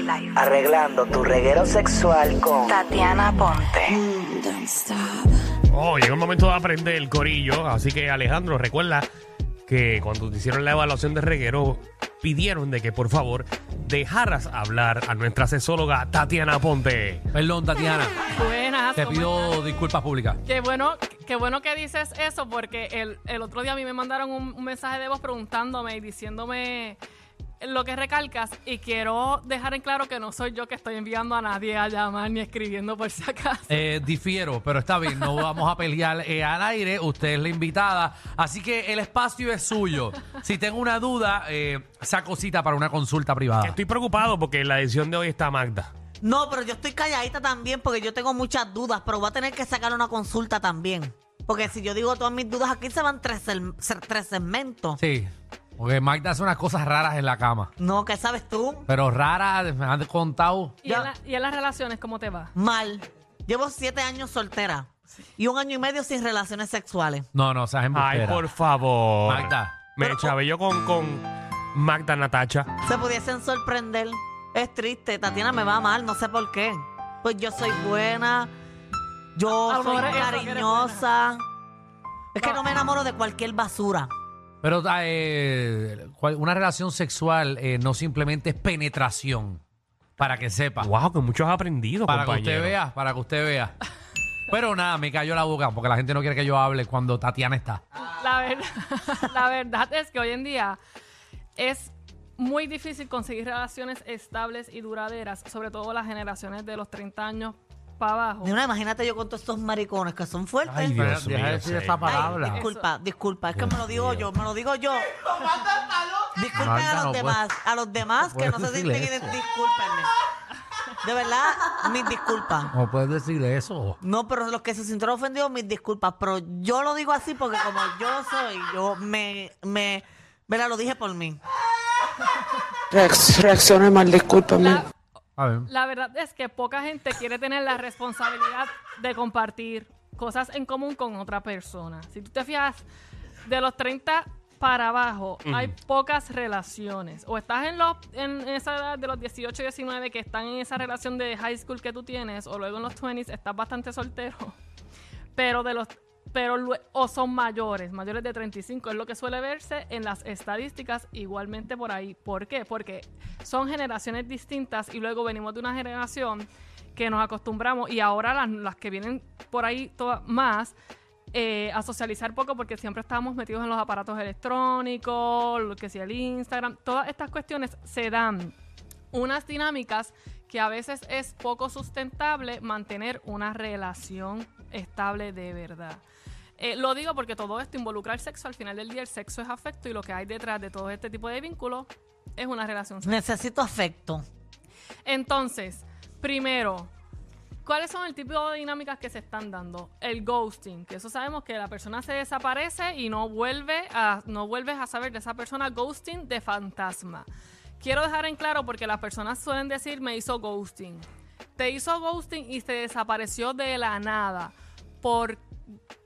Life. Arreglando tu reguero sexual con Tatiana Ponte. Oh, llegó el momento de aprender el corillo. Así que, Alejandro, recuerda que cuando te hicieron la evaluación de reguero, pidieron de que por favor dejaras hablar a nuestra sexóloga Tatiana Ponte. Perdón, Tatiana. Buenas. Te ¿cómo pido estás? disculpas públicas. Qué bueno, qué bueno que dices eso porque el, el otro día a mí me mandaron un, un mensaje de voz preguntándome y diciéndome lo que recalcas y quiero dejar en claro que no soy yo que estoy enviando a nadie a llamar ni escribiendo por si acaso. Eh, difiero, pero está bien, no vamos a pelear eh, al aire. Usted es la invitada. Así que el espacio es suyo. Si tengo una duda, eh, saco cita para una consulta privada. Estoy preocupado porque en la edición de hoy está Magda. No, pero yo estoy calladita también porque yo tengo muchas dudas, pero voy a tener que sacar una consulta también. Porque si yo digo todas mis dudas aquí se van tres, tres segmentos. Sí, porque Magda hace unas cosas raras en la cama. No, ¿qué sabes tú? Pero raras, me han contado. ¿Y en, la- y en las relaciones cómo te va? Mal. Llevo siete años soltera y un año y medio sin relaciones sexuales. No, no, seas Ay, embustera. por favor. Magda. Me chavé yo con, con Magda Natacha. Se pudiesen sorprender. Es triste, Tatiana me va mal, no sé por qué. Pues yo soy buena, yo A lo soy mejor es eso, que eres cariñosa. Es que no me enamoro de cualquier basura. Pero eh, cual- una relación sexual eh, no simplemente es penetración. Para que sepa. Wow, que mucho has aprendido, Para que compañero. usted vea, para que usted vea. Pero nada, me cayó la boca porque la gente no quiere que yo hable cuando Tatiana está. La verdad, la verdad es que hoy en día es muy difícil conseguir relaciones estables y duraderas, sobre todo las generaciones de los 30 años para abajo. Ni una, imagínate yo con todos estos maricones que son fuertes. Ay, Dios Deja de mío, decir sí. esa Ay, palabra. disculpa, disculpa, es que me lo digo yo, me lo digo yo. Disculpen Magda, a los no demás, a los demás que no se sienten ident- discúlpenme. De verdad, mis disculpas. No puedes decirle eso. No, pero los que se sintieron ofendidos, mis disculpas. Pero yo lo digo así porque como yo soy, yo me, me, ¿verdad? Lo dije por mí. Reacc- Reaccioné mal, discúlpame. La. La verdad es que poca gente quiere tener la responsabilidad de compartir cosas en común con otra persona. Si tú te fijas, de los 30 para abajo hay pocas relaciones. O estás en, los, en esa edad de los 18 y 19 que están en esa relación de high school que tú tienes, o luego en los 20s estás bastante soltero. Pero de los pero o son mayores, mayores de 35, es lo que suele verse en las estadísticas igualmente por ahí. ¿Por qué? Porque son generaciones distintas y luego venimos de una generación que nos acostumbramos y ahora las, las que vienen por ahí más eh, a socializar poco porque siempre estábamos metidos en los aparatos electrónicos, lo que sea el Instagram, todas estas cuestiones se dan unas dinámicas que a veces es poco sustentable mantener una relación estable de verdad. Eh, lo digo porque todo esto involucra el sexo. Al final del día, el sexo es afecto y lo que hay detrás de todo este tipo de vínculos es una relación sexual. Necesito afecto. Entonces, primero, ¿cuáles son el tipo de dinámicas que se están dando? El ghosting, que eso sabemos que la persona se desaparece y no vuelve a, no vuelves a saber de esa persona. Ghosting de fantasma. Quiero dejar en claro porque las personas suelen decir me hizo ghosting. Te hizo ghosting y se desapareció de la nada. Por,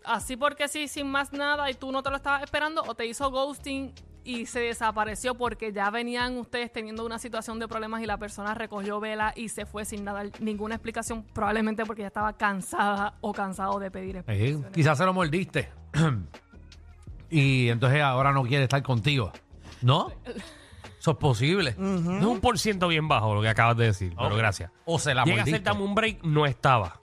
así porque sí, sin más nada y tú no te lo estabas esperando, o te hizo ghosting y se desapareció porque ya venían ustedes teniendo una situación de problemas y la persona recogió vela y se fue sin dar ninguna explicación, probablemente porque ya estaba cansada o cansado de pedir Eh, explicaciones. quizás se lo mordiste. y entonces ahora no quiere estar contigo. ¿No? Eso es posible. Es un por ciento bien bajo lo que acabas de decir, pero Ok. gracias. O se la Llega a mordiste. ser dame un break, no estaba.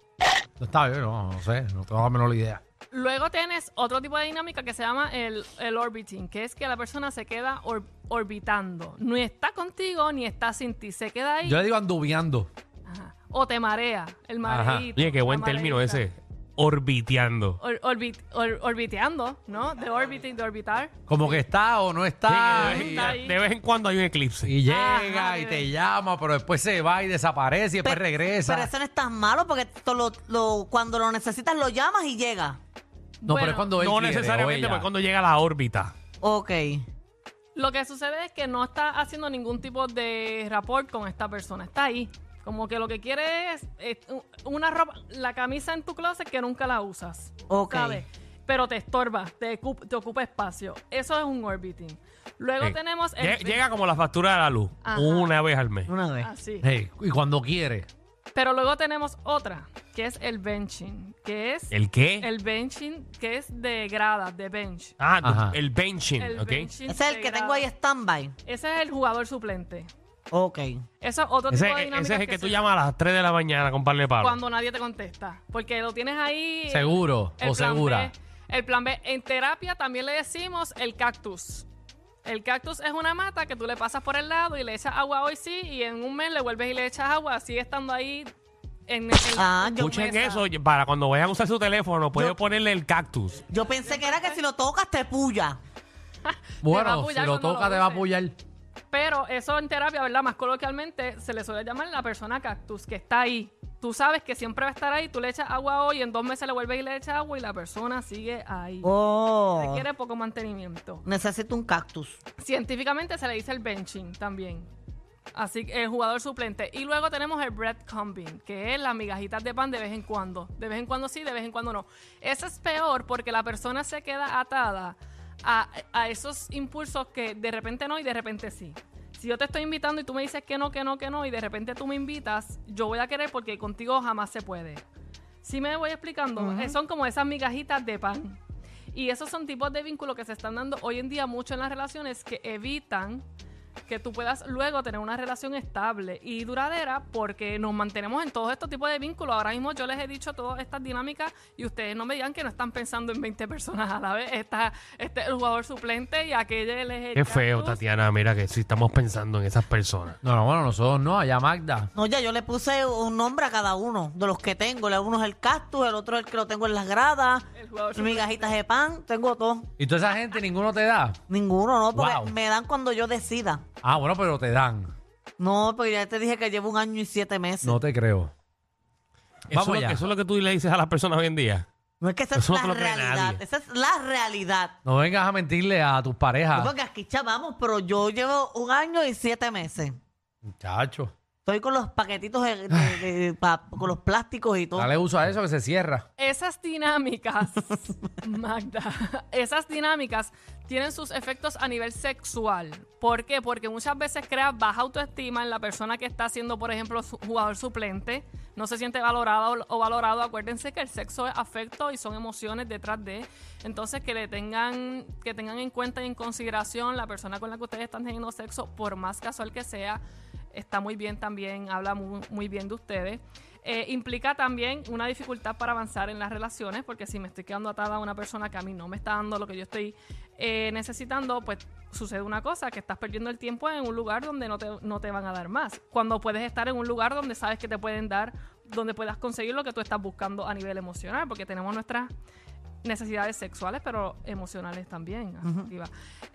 Está bien, no, no sé. No tengo la menor idea. Luego tienes otro tipo de dinámica que se llama el, el orbiting, que es que la persona se queda or- orbitando. No está contigo ni está sin ti, se queda ahí Yo le digo anduviando. Ajá. o te marea, el Ajá. mareíto. Oye, qué buen término mareíta. ese. Orbiteando. Or- orbit- or- orbiteando, ¿no? De orbiting, de orbitar. Como que está o no está. Sí, y, está ahí. de vez en cuando hay un eclipse. y llega Ajá, y bebé. te llama, pero después se va y desaparece y después Pe- regresa. Pero eso no es tan malo porque lo- lo- cuando lo necesitas lo llamas y llega. no, pero Bueno, es cuando él no quiere, o necesariamente, ella. porque cuando llega a la órbita. Ok. Lo que sucede es que no está haciendo ningún tipo de rapport con esta persona. Está ahí. Como que lo que quiere es, una ropa, la camisa en tu closet que nunca la usas. Ok. ¿Sabes? pero te estorba, te, ocup- te ocupa espacio. Eso es un orbiting. Luego tenemos el... Llega como la factura de la luz. Ajá. Una vez al mes. Una vez. Así. Hey, y cuando quiere. Pero luego tenemos otra, que es el benching, que es ¿El qué? el benching, que es de gradas, de bench. ah, Ajá. el benching, El ¿ok? benching Ese es el que tengo ahí stand-by. Ese es el jugador suplente. Ok. Eso es otro Ese, tipo de ese dinámica es el que, tú se- llamas a las 3 de la mañana con par de palos. cuando nadie te contesta. Porque lo tienes ahí. Seguro el o plan segura. B. el plan B. En terapia también le decimos el cactus. El cactus es una mata que tú le pasas por el lado y le echas agua hoy sí y en un mes le vuelves y le echas agua. Sigue estando ahí en, en Ah, yo- Escuchen mesa. eso, para cuando vayan a usar su teléfono, puede Yo- ponerle el cactus. Yo pensé que era que si lo tocas te puya. Bueno, si apoyar lo cuando lo toca te va a uses. apoyar. Pero eso en terapia, ¿verdad? Más coloquialmente se le suele llamar la persona cactus, que está ahí. Tú sabes que siempre va a estar ahí, tú le echas agua hoy, en dos meses le vuelves y le echas agua y la persona sigue ahí. Oh. Requiere poco mantenimiento. Necesito un cactus. Científicamente se le dice el benching también. Así que el jugador suplente. Y luego tenemos el breadcrumbing, que es las migajitas de pan de vez en cuando. De vez en cuando sí, de vez en cuando no. Eso es peor porque la persona se queda atada a, a esos impulsos que de repente no y de repente sí. Si yo te estoy invitando y tú me dices que no, que no, que no, y de repente tú me invitas, yo voy a querer porque contigo jamás se puede. Si me voy explicando, Eh, son como esas migajitas de pan. Y esos son tipos de vínculos que se están dando hoy en día mucho en las relaciones que evitan que tú puedas luego tener una relación estable y duradera porque nos mantenemos en todos estos tipos de vínculos. Ahora mismo yo les he dicho todas estas dinámicas y ustedes no me digan que no están pensando en 20 personas a la vez. Está este el jugador suplente y aquel es el Qué feo. Tatiana. Mira que si estamos pensando en esas personas. No, no, bueno, nosotros no, allá Magda. No, ya yo le puse un nombre a cada uno de los que tengo. Uno es el cactus, el otro es el que lo tengo en las gradas. El jugador Migajitas de pan, tengo todo. ¿Y toda esa gente ninguno te da? Ninguno, ¿no? Porque Wow. me dan cuando yo decida. Ah, bueno, pero te dan. No, porque ya te dije que llevo un año y siete meses. No te creo. Eso, Vamos es lo, allá. que- eso es lo que tú le dices a las personas hoy en día. No es que esa Eso no es te la lo cree realidad. nadie. Esa es la realidad. No vengas a mentirle a tus parejas. Porque aquí chavamos, pero yo llevo un año y siete meses. Muchacho. Estoy con los paquetitos de, de- de- pa- con los plásticos y todo. Dale uso a eso que se cierra. Esas dinámicas, Magda, esas dinámicas tienen sus efectos a nivel sexual. ¿Por qué? Porque muchas veces crea baja autoestima en la persona que está siendo, por ejemplo, su- jugador suplente. No se siente valorado o valorado. Acuérdense que el sexo es afecto y son emociones detrás de. Entonces, que le tengan, que tengan en cuenta y en consideración la persona con la que ustedes están teniendo sexo, por más casual que sea, está muy bien también, habla muy, muy bien de ustedes. Eh, implica también una dificultad para avanzar en las relaciones, porque si me estoy quedando atada a una persona que a mí no me está dando lo que yo estoy eh, necesitando, pues sucede una cosa, que estás perdiendo el tiempo en un lugar donde no te, no te van a dar más. Cuando puedes estar en un lugar donde sabes que te pueden dar, donde puedas conseguir lo que tú estás buscando a nivel emocional, porque tenemos nuestras necesidades sexuales, pero emocionales también.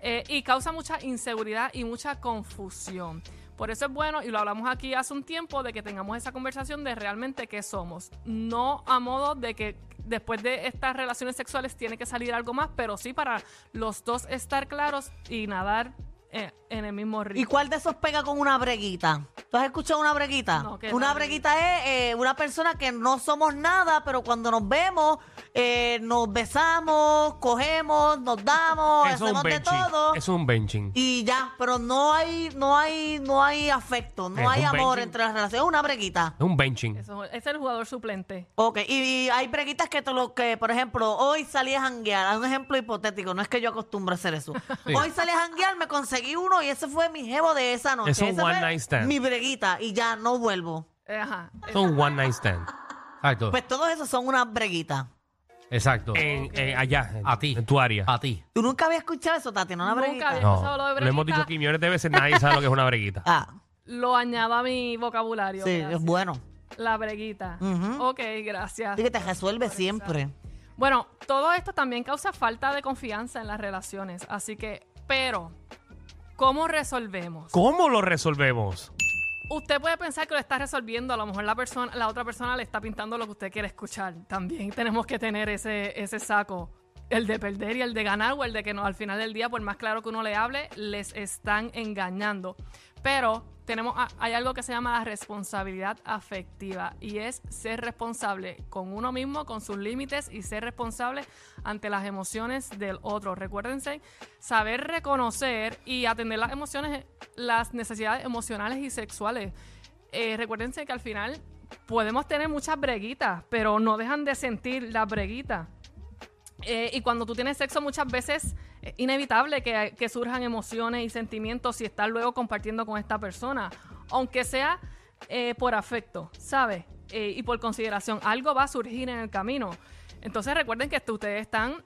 Eh, y causa mucha inseguridad y mucha confusión. Por eso es bueno, y lo hablamos aquí hace un tiempo, de que tengamos esa conversación de realmente qué somos. No a modo de que después de estas relaciones sexuales tiene que salir algo más, pero sí para los dos estar claros y nadar eh, en el mismo ritmo. ¿Y cuál de esos pega con una breguita? ¿Tú has escuchado una breguita? No, ¿qué una tal? breguita es eh, una persona que no somos nada, pero cuando nos vemos, eh, nos besamos, cogemos, nos damos, Eso es un hacemos de benching. todo. Eso es un benching. Y ya, pero no hay, no hay, no hay afecto, no Es hay un amor benching. entre las relaciones, es una breguita. Es un benching. Eso, es el jugador suplente. Ok, y, y hay breguitas que, te lo, que, por ejemplo, hoy salí a janguear, un ejemplo hipotético, no es que yo acostumbre a hacer eso. Hoy salí a janguear, me conseguí uno y ese fue mi jevo de esa noche. Es un Ese one fue night stand. Mi breguita y ya no vuelvo. Ajá. Es un one night stand. Exacto. Pues todos esos son una breguita. Exacto. En, en- allá, en, A ti. en tu área. A ti. ¿Tú nunca habías escuchado eso, Tatiana? Una Nunca breguita. había- No, escuchado lo de lo hemos dicho aquí millones de veces, nadie sabe lo que es una breguita. Ah, Lo añado a mi vocabulario. sí, gracias. es bueno. La breguita. Ujú. Ok, gracias. Así que te resuelve siempre. Bueno, todo esto también causa falta de confianza en las relaciones. Así que, pero, ¿cómo resolvemos? ¿Cómo lo resolvemos? Usted puede pensar que lo está resolviendo, a lo mejor la persona, la otra persona le está pintando lo que usted quiere escuchar. También tenemos que tener ese, ese saco el de perder y el de ganar o el de que no, al final del día, por más claro que uno le hable, les están engañando. Pero tenemos, a- hay algo que se llama la responsabilidad afectiva y es ser responsable con uno mismo, con sus límites y ser responsable ante las emociones del otro. Recuérdense, saber reconocer y atender las emociones, las necesidades emocionales y sexuales. Eh, recuérdense que al final podemos tener muchas breguitas, pero no dejan de sentir las breguitas. Eh, y cuando tú tienes sexo muchas veces es inevitable que, surjan emociones y sentimientos si estás luego compartiendo con esta persona, aunque sea eh, por afecto, ¿sabes? Eh, y por consideración, algo va a surgir en el camino. Entonces recuerden que ustedes están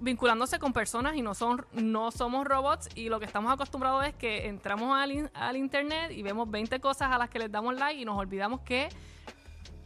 vinculándose con personas y no son no somos robots y lo que estamos acostumbrados es que entramos al, al internet y vemos 20 cosas a las que les damos like y nos olvidamos que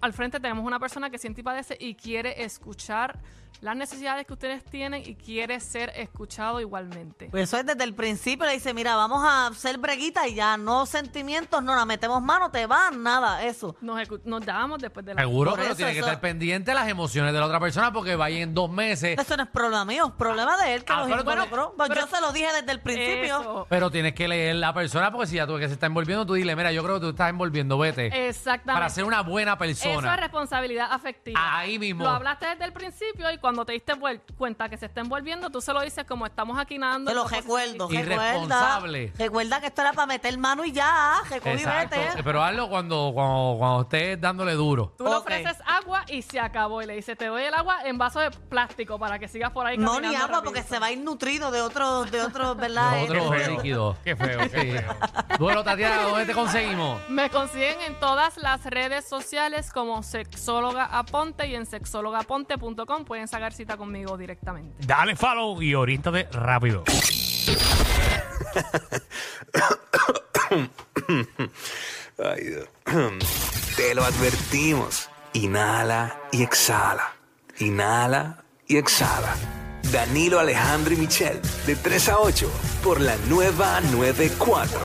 al frente tenemos una persona que siente y padece y quiere escuchar las necesidades que ustedes tienen y quiere ser escuchado igualmente. Pues eso es desde el principio, le dice, mira, vamos a hacer breguita y ya, no sentimientos, no la metemos mano, te van, nada, eso. Nos, nos damos después de la... Seguro, pero eso, tiene que eso- estar pendiente de las emociones de la otra persona porque vaya en dos meses. Eso no es problema mío, es problema de él que Ah, pero tú- involucró. Pues pero- yo se lo dije desde el principio. Eso. Pero tienes que leer la persona porque si ya tú ves que se está envolviendo, tú dile, mira, yo creo que tú estás envolviendo, vete. Exactamente. Para ser una buena Eso persona. es responsabilidad afectiva. Ahí mismo. Lo hablaste desde el principio y cuando te diste cuenta que se está envolviendo, tú se lo dices como estamos aquí nadando. Te lo recuerdo, recuerda. Recuerda que esto era para meter mano y ya, Exacto. vete. Pero hazlo cuando, cuando, cuando estés dándole duro. Tú le ofreces agua y se acabó. Y le dices, te doy el agua en vaso de plástico para que sigas por ahí No, ni agua rapidito. porque se va a ir nutrido de otros, de otros, ¿verdad? Otro Qué feo. líquido. Qué feo, qué feo. Bueno, Tatiana, ¿dónde te conseguimos? Me consiguen en todas las redes sociales como Sexóloga Aponte y en sexólogaaponte.com pueden sacar cita conmigo directamente. Dale follow y oriéntate rápido. Ay, Dios. Te lo advertimos. Inhala y exhala. Inhala y exhala. Danilo Alejandro y Michel, de 3 a 8, por la nueva 94.